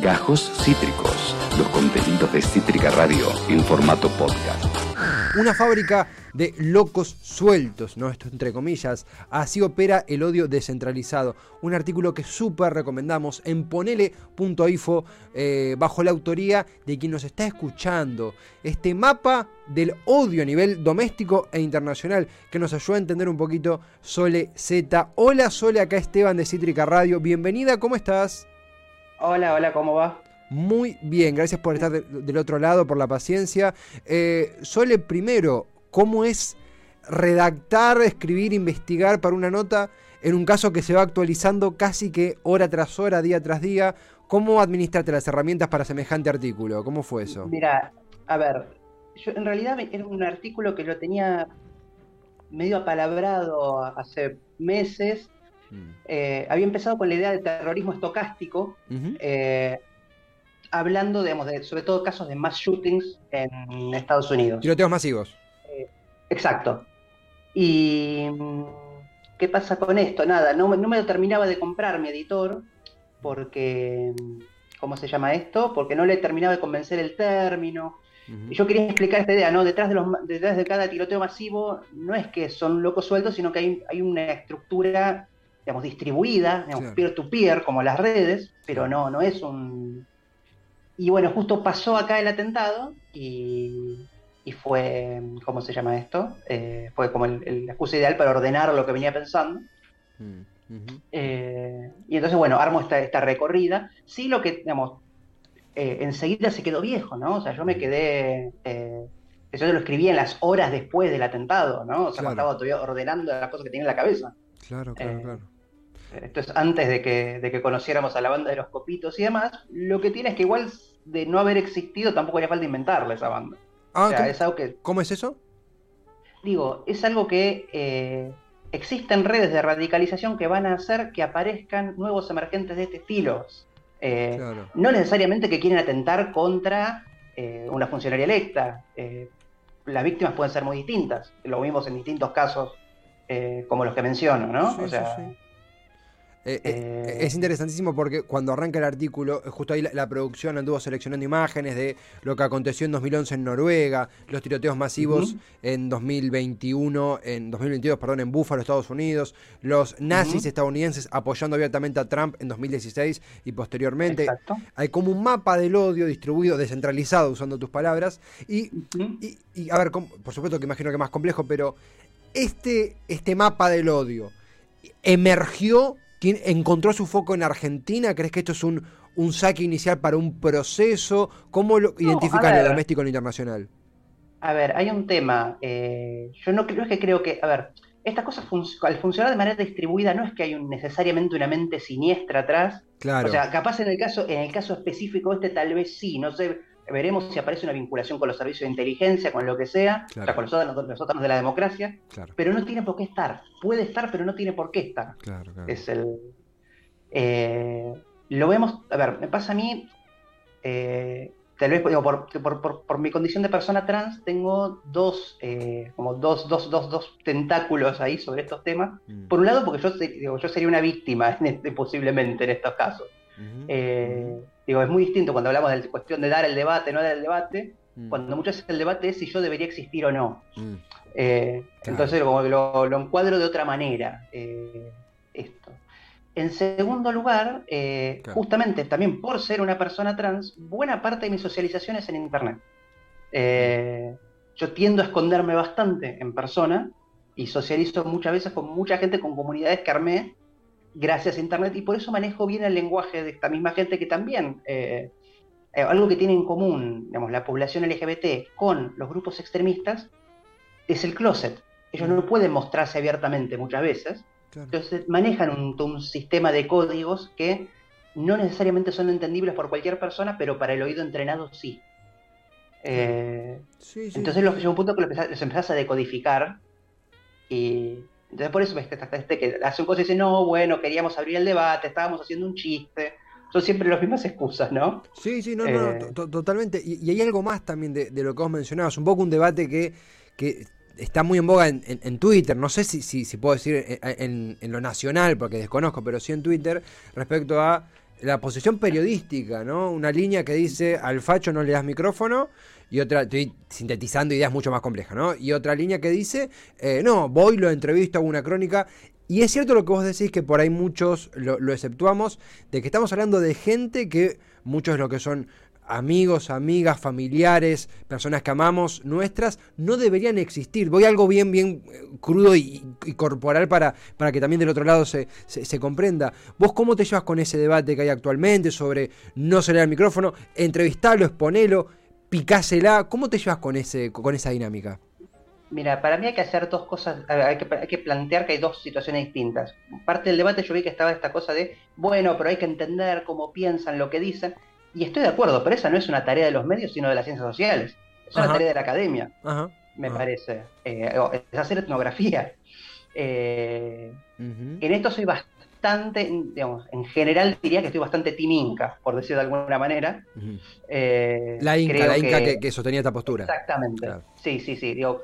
Gajos Cítricos, los contenidos de Cítrica Radio en formato podcast. Una fábrica de locos sueltos, ¿no? Esto entre comillas. Así opera el odio descentralizado. Un artículo que súper recomendamos en ponele.info eh, bajo la autoría de quien nos está escuchando. Este mapa del odio a nivel doméstico e internacional que nos ayuda a entender un poquito Sole Z. Hola Sole, acá Esteban de Cítrica Radio. Bienvenida, ¿cómo estás? Hola, hola, ¿cómo va? Muy bien, gracias por estar del otro lado, por la paciencia. Eh, Sole, primero, ¿cómo es redactar, escribir, investigar para una nota en un caso que se va actualizando casi que hora tras hora, día tras día? ¿Cómo administraste las herramientas para semejante artículo? ¿Cómo fue eso? Mira, a ver, yo en realidad era un artículo que lo tenía medio apalabrado hace meses Mm. Eh, había empezado con la idea de terrorismo estocástico, eh, hablando, digamos, de, sobre todo casos de mass shootings en Estados Unidos. Tiroteos masivos. Eh, exacto. Y mm, ¿qué pasa con esto? Nada, no, me lo terminaba de comprar mi editor, porque, mm, ¿cómo se llama esto? Porque no le terminaba de convencer el término. Y yo quería explicar esta idea, ¿no? Detrás de, los, detrás de cada tiroteo masivo no es que son locos sueltos, sino que hay, hay una estructura digamos, distribuida, peer-to-peer, como las redes, pero no, no es un... Y bueno, justo pasó acá el atentado y, y fue, ¿cómo se llama esto? Eh, fue como el, la excusa ideal para ordenar lo que venía pensando. Mm, eh, y entonces, bueno, armo esta, esta recorrida. Sí, lo que, digamos, eh, enseguida se quedó viejo, ¿no? O sea, yo me quedé... eso yo lo escribí en las horas después del atentado, ¿no? O sea, estaba todavía ordenando las cosas que tenía en la cabeza. Claro, claro, claro esto es antes de que, de que conociéramos a la banda de los copitos y demás, lo que tiene es que igual de no haber existido tampoco haría falta inventarle esa banda. Ah, ¿cómo, es ¿cómo es eso? Digo, es algo que eh, existen redes de radicalización que van a hacer que aparezcan nuevos emergentes de este estilo. Eh, no necesariamente que quieren atentar contra eh, una funcionaria electa. las víctimas pueden ser muy distintas. Lo vimos en distintos casos como los que menciono, ¿no? o sea, eh, eh, eh, es interesantísimo porque cuando arranca el artículo, justo ahí la, producción anduvo seleccionando imágenes de lo que aconteció en 2011 en Noruega, los tiroteos masivos en 2021, en 2022, perdón, en Búfalo, Estados Unidos, los nazis estadounidenses apoyando abiertamente a Trump en 2016 y posteriormente. Hay como un mapa del odio distribuido, descentralizado, usando tus palabras. Y, y, a ver, por supuesto que imagino que es más complejo, pero este, este mapa del odio emergió encontró su foco en Argentina? ¿Crees que esto es un, un saque inicial para un proceso? ¿Cómo lo identifican el doméstico en lo internacional? A ver, hay un tema. Eh, yo no creo que creo que. A ver, estas cosas al funcionar de manera distribuida no es que hay un, necesariamente una mente siniestra atrás. Claro. O sea, capaz en el caso, en el caso específico este tal vez sí, no sé, veremos si aparece una vinculación con los servicios de inteligencia, con lo que sea, o sea, con los órganos, de la democracia, pero no tiene por qué estar. Puede estar, pero no tiene por qué estar. Es el. Eh, lo vemos. A ver, me pasa a mí. Eh, tal vez digo, por, por, mi condición de persona trans, tengo dos, eh, como dos, dos, dos, dos tentáculos ahí sobre estos temas. Mm. Por un lado, porque yo, yo sería una víctima este, posiblemente en estos casos. Digo, es muy distinto cuando hablamos de la cuestión de dar el debate, no dar el debate, mm. cuando muchas veces el debate es si yo debería existir o no. Mm. Eh, entonces como lo, lo, encuadro de otra manera. Eh, esto. En segundo lugar, eh, justamente también por ser una persona trans, buena parte de mi socialización es en Internet. yo tiendo a esconderme bastante en persona y socializo muchas veces con mucha gente, con comunidades que armé gracias a Internet y por eso manejo bien el lenguaje de esta misma gente que también, eh, eh, algo que tiene en común, digamos, la población LGBT con los grupos extremistas, es el closet. Ellos no pueden mostrarse abiertamente muchas veces, entonces manejan un, sistema de códigos que no necesariamente son entendibles por cualquier persona, pero para el oído entrenado sí. Eh, entonces llega un punto que los empezás a decodificar y entonces por eso este que hace un cosa y dice, no, bueno, queríamos abrir el debate, estábamos haciendo un chiste. Son siempre las mismas excusas, ¿no? Sí, sí, no, no, eh, totalmente. Y, hay algo más también de, lo que vos mencionabas, un poco un debate que, que está muy en boga en, Twitter, no sé si, si, puedo decir en, lo nacional, porque desconozco, pero sí en Twitter, respecto a la posición periodística, ¿no? Una línea que dice al facho no le das micrófono y otra, estoy sintetizando ideas mucho más complejas, ¿no? Y otra línea que dice, eh, no, voy, lo entrevisto, hago una crónica. Y es cierto lo que vos decís, que por ahí muchos lo, exceptuamos, de que estamos hablando de gente que muchos de lo que son amigos, amigas, familiares, personas que amamos nuestras, no deberían existir. Voy a algo bien, bien eh, crudo y, corporal para, para que también del otro lado se, se, comprenda. ¿Vos cómo te llevas con ese debate que hay actualmente sobre no salir al micrófono, entrevistarlo, exponelo, picásela? ¿Cómo te llevas con, ese, con esa dinámica? Mira, para mí hay que hacer dos cosas, hay que, hay que, plantear que hay dos situaciones distintas. Parte del debate yo vi que estaba esta cosa de, bueno, pero hay que entender cómo piensan, lo que dicen. Y estoy de acuerdo, pero esa no es una tarea de los medios, sino de las ciencias sociales. Es una tarea de la academia, me parece. Eh, es hacer etnografía. Eh, en esto soy bastante, digamos, en general diría que estoy bastante timinca, por decir de alguna manera. Eh, la Inca, la Inca que, sostenía esta postura. Exactamente. Sí, sí, sí. Digo,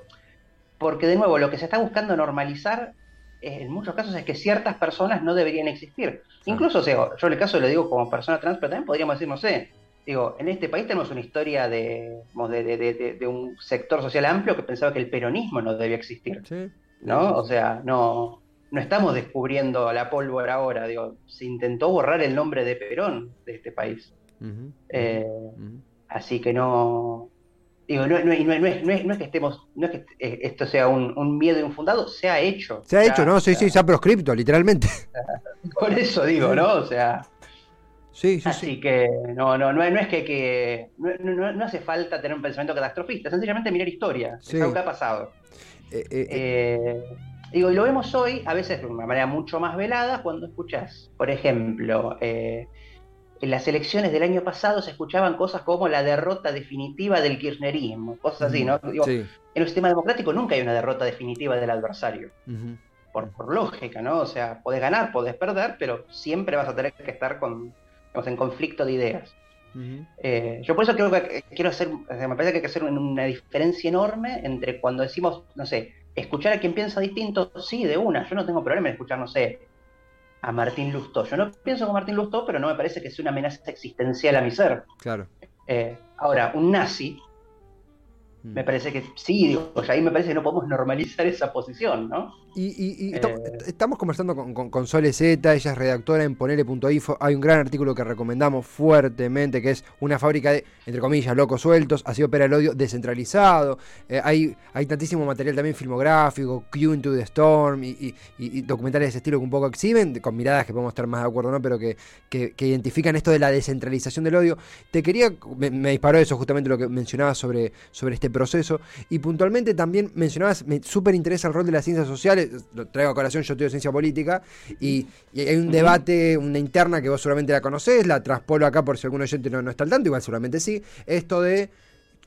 porque de nuevo, lo que se está buscando normalizar en muchos casos es que ciertas personas no deberían existir. Incluso, o sea, yo en el caso lo digo como persona trans, pero también podríamos decir, no sé, digo, en este país tenemos una historia de, de, un sector social amplio que pensaba que el peronismo no debía existir. ¿No? O sea, no, no estamos descubriendo la pólvora ahora, digo, se intentó borrar el nombre de Perón de este país. Eh, así que no, Digo, no, no, es, que estemos, no es que eh, esto sea un, miedo infundado, se ha hecho. Se ha hecho, ¿no? Sí, sí, se ha proscripto, literalmente. Por eso digo, ¿no? O sea. Sí, sí, así que no, no, no, es que, que no, hace falta tener un pensamiento catastrofista, sencillamente mirar historia, es algo que ha pasado. Eh, eh, digo, y lo vemos hoy, a veces de una manera mucho más velada, cuando escuchas, por ejemplo, en las elecciones del año pasado se escuchaban cosas como la derrota definitiva del kirchnerismo, cosas así, ¿no? En el sistema democrático nunca hay una derrota definitiva del adversario. por, lógica, ¿no? O sea, podés ganar, podés perder, pero siempre vas a tener que estar con, en conflicto de ideas. Eh, yo por eso creo que quiero hacer, me parece que hay que hacer una diferencia enorme entre cuando decimos, no sé, escuchar a quien piensa distinto, sí, de una, yo no tengo problema en escuchar, no sé, a Martín Lustó. Yo no pienso con Martín Lustó, pero no me parece que sea una amenaza existencial a mi ser. Claro. Eh, ahora, un nazi me parece que sí, digo, ahí me parece que no podemos normalizar esa posición, ¿no? Y, eh, estamos conversando con, con, Sole Z, ella es redactora en ponele.info. Hay un gran artículo que recomendamos fuertemente, que es una fábrica de, entre comillas, locos sueltos, así opera el odio descentralizado. Eh, hay, hay tantísimo material también filmográfico, Q into the Storm y, documentales de ese estilo que un poco exhiben, con miradas que podemos estar más de acuerdo, ¿no? Pero que, que, identifican esto de la descentralización del odio. Te quería, me, me disparó eso justamente lo que mencionabas sobre, sobre este proceso. Y puntualmente también mencionabas, me súper interesa el rol de las ciencias sociales, lo traigo a colación, yo estudio ciencia política, y, hay un debate, una interna que vos seguramente la conocés, la traspolo acá por si algún oyente no, no está al tanto, igual seguramente sí, esto de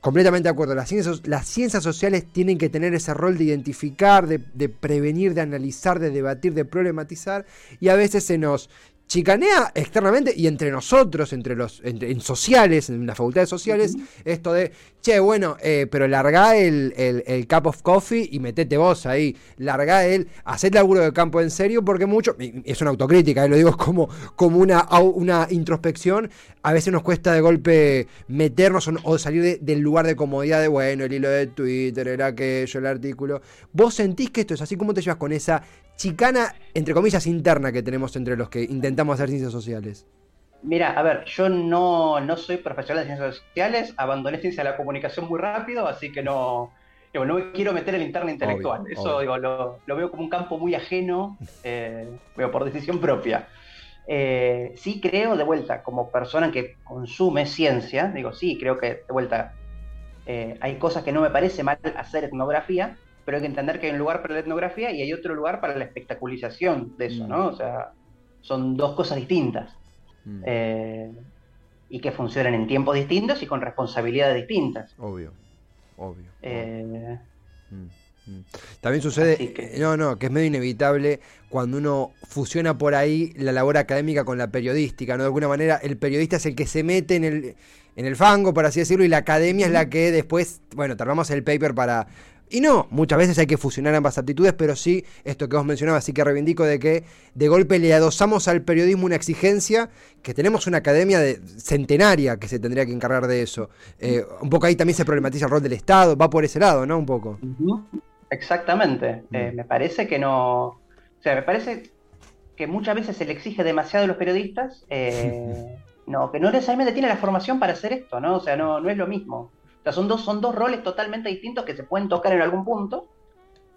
completamente de acuerdo. Las ciencias, las ciencias sociales tienen que tener ese rol de identificar, de, de, prevenir, de analizar, de debatir, de problematizar. Y a veces se nos chicanea externamente y entre nosotros, entre los en sociales, en las facultades sociales, esto de, che, bueno, eh, pero largá el, el, cup of coffee y metete vos ahí, largá el, haced laburo de campo en serio, porque mucho, es una autocrítica, eh, lo digo como, como una, una introspección, a veces nos cuesta de golpe meternos o, salir del lugar de comodidad de, bueno, el hilo de Twitter, era aquello, el artículo. ¿Vos sentís que esto es así? ¿Cómo te llevas con esa chicana, entre comillas, interna que tenemos entre los que intentamos hacer ciencias sociales? Mira, a ver, yo no, no soy profesional de ciencias sociales, abandoné ciencia de la comunicación muy rápido, así que no, no me quiero meter en la interna intelectual. Eso digo, lo, veo como un campo muy ajeno, eh, por decisión propia. Eh, sí creo, de vuelta, como persona que consume ciencia, digo, sí, creo que, de vuelta, eh, hay cosas que no me parece mal hacer etnografía, pero hay que entender que hay un lugar para la etnografía y hay otro lugar para la espectaculización de eso, ¿no? Mm. O sea, son dos cosas distintas. Mm. Eh, y que funcionan en tiempos distintos y con responsabilidades distintas. Obvio, obvio. Eh, mm, También sucede, que... no, no, que es medio inevitable cuando uno fusiona por ahí la labor académica con la periodística, ¿no? De alguna manera el periodista es el que se mete en el, en el fango, por así decirlo, y la academia es la que después, bueno, tardamos el paper para, y no, muchas veces hay que fusionar ambas aptitudes, pero sí, esto que vos mencionabas, sí que reivindico de que de golpe le adosamos al periodismo una exigencia, que tenemos una academia de, centenaria que se tendría que encargar de eso. Eh, un poco ahí también se problematiza el rol del Estado, va por ese lado, ¿no? Un poco. Exactamente. Eh, me parece que no. O sea, me parece que muchas veces se le exige demasiado a los periodistas. Eh, no, que no necesariamente tiene la formación para hacer esto, ¿no? O sea, no, no es lo mismo. O sea, son dos, son dos roles totalmente distintos que se pueden tocar en algún punto,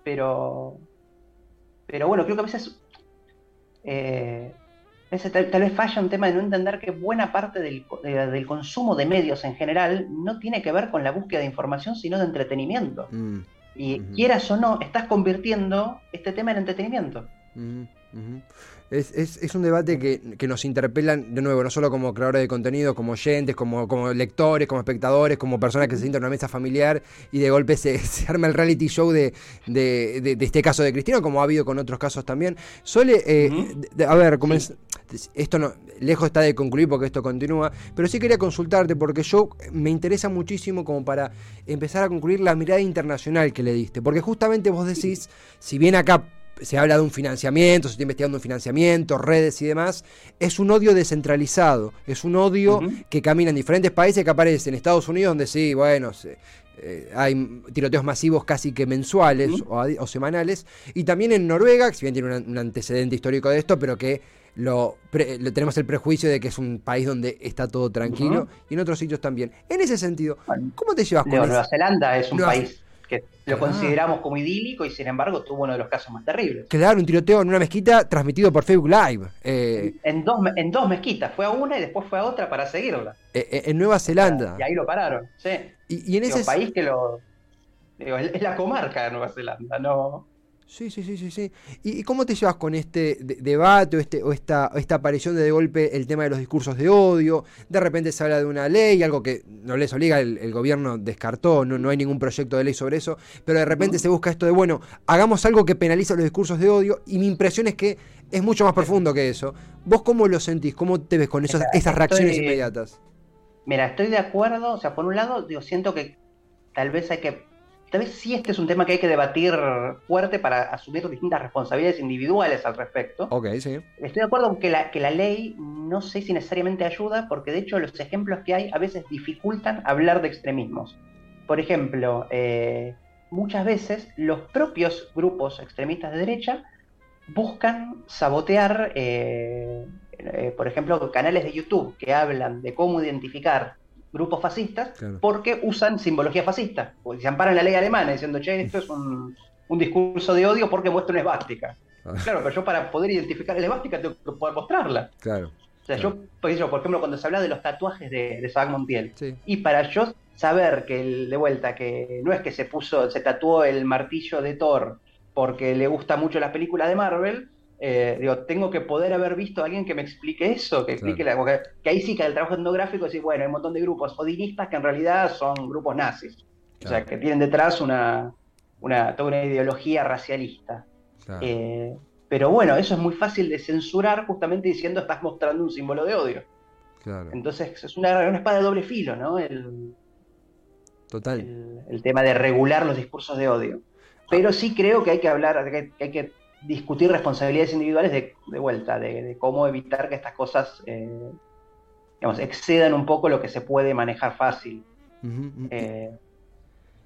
pero, pero bueno, creo que a veces, eh, tal, vez falla un tema de no entender que buena parte del, consumo de medios en general no tiene que ver con la búsqueda de información, sino de entretenimiento. Mm. Y quieras o no, estás convirtiendo este tema en entretenimiento. Mm, es, un debate que, nos interpelan, de nuevo, no solo como creadores de contenido, como oyentes, como, como lectores, como espectadores, como personas que se sientan en una mesa familiar y de golpe se, arma el reality show de, este caso de Cristina, como ha habido con otros casos también. Suele, eh, a ver, como esto no, lejos está de concluir porque esto continúa, pero sí quería consultarte porque yo me interesa muchísimo como para empezar a concluir la mirada internacional que le diste, porque justamente vos decís, si bien acá se habla de un financiamiento, se está investigando un financiamiento, redes y demás, es un odio descentralizado, es un odio que camina en diferentes países, que aparece en Estados Unidos, donde sí, bueno, eh, hay tiroteos masivos casi que mensuales o, semanales, y también en Noruega, que si bien tiene un, antecedente histórico de esto, pero que lo, tenemos el prejuicio de que es un país donde está todo tranquilo, y en otros sitios también. En ese sentido, ¿cómo te llevas con Nueva Zelanda es un país que lo consideramos como idílico y sin embargo tuvo uno de los casos más terribles. Claro, un tiroteo en una mezquita transmitido por Facebook Live. Eh, en, dos, en dos mezquitas, fue a una y después fue a otra para seguirla. Eh, eh, en Nueva Zelanda. Y ahí lo pararon, sí. Y, en ese país que lo... es la comarca de Nueva Zelanda, no... Sí, sí, sí, sí, sí. ¿Y, cómo te llevas con este debate o, este, o esta, esta aparición de de golpe el tema de los discursos de odio? De repente se habla de una ley, algo que no les obliga, el, gobierno descartó, no, no, hay ningún proyecto de ley sobre eso, pero de repente se busca esto de, bueno, hagamos algo que penaliza los discursos de odio y mi impresión es que es mucho más profundo que eso. ¿Vos cómo lo sentís? ¿Cómo te ves con esas reacciones inmediatas? Mira, estoy de acuerdo, o sea, por un lado, digo, siento que tal vez hay que Tal vez sí este es un tema que hay que debatir fuerte para asumir distintas responsabilidades individuales al respecto. Ok, sí. Estoy de acuerdo con que la, que la ley no sé si necesariamente ayuda, porque de hecho los ejemplos que hay a veces dificultan hablar de extremismos. Por ejemplo, eh, muchas veces los propios grupos extremistas de derecha buscan sabotear, eh, eh, por ejemplo, canales de YouTube que hablan de cómo identificar grupos fascistas porque usan simbología fascista. Porque se amparan la ley alemana diciendo, che, esto es un, discurso de odio porque muestra una esvástica. Ah. Claro, pero yo para poder identificar la esvástica tengo que poder mostrarla. Claro. O sea, yo, por ejemplo, cuando se habla de los tatuajes de, de Montiel, y para yo saber que, de vuelta, que no es que se puso, se tatuó el martillo de Thor porque le gusta mucho las películas de Marvel, eh, digo, tengo que poder haber visto a alguien que me explique eso, que explique la, que, ahí sí que el trabajo etnográfico es bueno, hay un montón de grupos odinistas que en realidad son grupos nazis, o sea, que tienen detrás una, una toda una ideología racialista. Eh, pero bueno, eso es muy fácil de censurar justamente diciendo estás mostrando un símbolo de odio. Entonces es una, espada de doble filo, ¿no? El, Total. El, tema de regular los discursos de odio. Pero sí creo que hay que hablar, que hay que discutir responsabilidades individuales de, vuelta, de, cómo evitar que estas cosas eh, digamos, excedan un poco lo que se puede manejar fácil. Eh,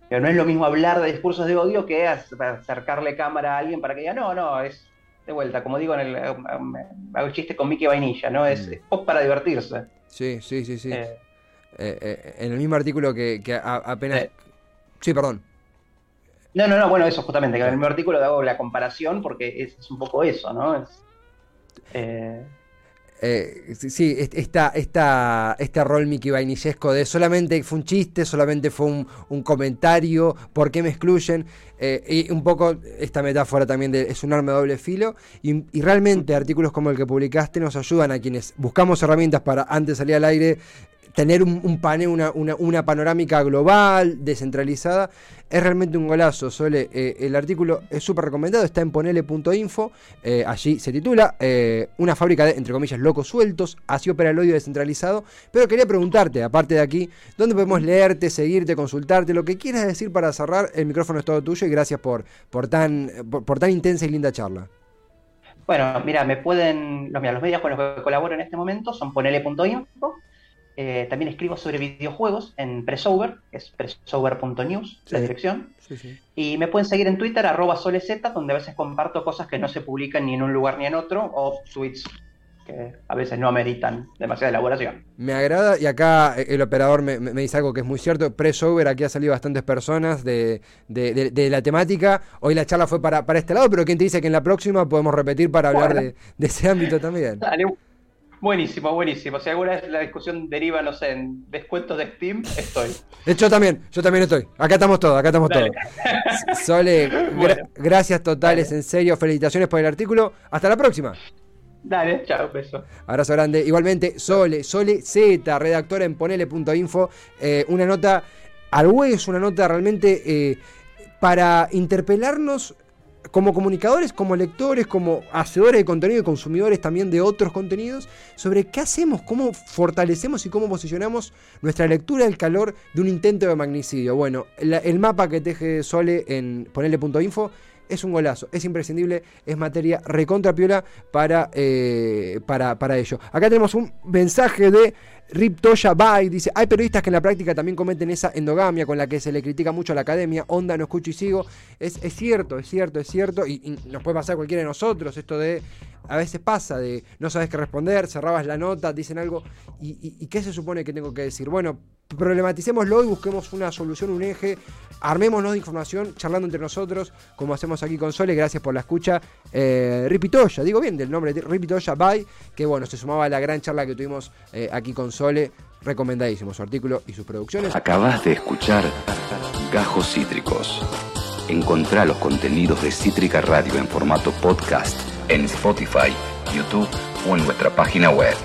pero no es lo mismo hablar de discursos de odio que acercarle cámara a alguien para que diga, no, no, es de vuelta, como digo, en el, hago chiste con Mickey Vainilla, ¿no? Es, mm. pop para divertirse. Sí, sí, sí, sí. Eh. en el mismo artículo que, apenas... Sí, perdón. No, no, no, bueno, eso justamente, que en el mismo artículo hago la comparación porque es, un poco eso, ¿no? Es, eh... Eh, sí, esta, esta, este rol Mickey Vainillesco de solamente fue un chiste, solamente fue un, comentario, ¿por qué me excluyen? Eh, y un poco esta metáfora también de es un arma de doble filo. Y, y, realmente artículos como el que publicaste nos ayudan a quienes buscamos herramientas para antes salir al aire tener un, panel, una, una, panorámica global, descentralizada, es realmente un golazo, Sole. Eh, el artículo es súper recomendado, está en ponele.info, eh, allí se titula eh, Una fábrica de, entre comillas, locos sueltos, así opera el odio descentralizado. Pero quería preguntarte, aparte de aquí, ¿dónde podemos leerte, seguirte, consultarte? Lo que quieras decir para cerrar, el micrófono es todo tuyo y gracias por, por, tan, por, tan intensa y linda charla. Bueno, mira, me pueden, los, los medios con los que colaboro en este momento son ponele.info, eh, también escribo sobre videojuegos en Pressover, que es pressover.news, la dirección. Y me pueden seguir en Twitter, arroba solez, donde a veces comparto cosas que no se publican ni en un lugar ni en otro, o tweets que a veces no ameritan demasiada elaboración. Me agrada, y acá eh, el operador me, dice algo que es muy cierto, Pressover, aquí ha salido bastantes personas de, la temática, hoy la charla fue para, para este lado, pero ¿quién te dice que en la próxima podemos repetir para hablar de, ese ámbito también? Dale, Buenísimo, buenísimo. Si alguna vez la discusión deriva, no sé, en descuentos de Steam, estoy. Yo también, yo también estoy. Acá estamos todos, acá estamos todos. Sole, gracias totales, en serio. Felicitaciones por el artículo. Hasta la próxima. Dale, chao, beso. Abrazo grande. Igualmente, Sole, Sole Z, redactora en ponele.info. Eh, una nota al hueso, una nota realmente eh, para interpelarnos como comunicadores, como lectores, como hacedores de contenido y consumidores también de otros contenidos, sobre qué hacemos, cómo fortalecemos y cómo posicionamos nuestra lectura del calor de un intento de magnicidio. Bueno, el mapa que teje Sole en ponerle.info es un golazo, es imprescindible, es materia recontra piola para, eh, para, para ello. Acá tenemos un mensaje de Rip Toya Bay dice, hay periodistas que en la práctica también cometen esa endogamia con la que se le critica mucho a la academia, onda, no escucho y sigo. Es, cierto, es cierto, es cierto, y, nos puede pasar a cualquiera de nosotros, esto de, a veces pasa, de no sabes qué responder, cerrabas la nota, dicen algo, y, y qué se supone que tengo que decir. Bueno, problematicémoslo y busquemos una solución, un eje, armémonos de información, charlando entre nosotros, como hacemos aquí con Sole, gracias por la escucha. Eh, Ripitoya, digo bien del nombre, Ripitoya Bye, que bueno, se sumaba a la gran charla que tuvimos eh, aquí con Sole, recomendadísimo su artículo y sus producciones. Acabas de escuchar Gajos Cítricos. Encontrá los contenidos de Cítrica Radio en formato podcast en Spotify, YouTube o en nuestra página web.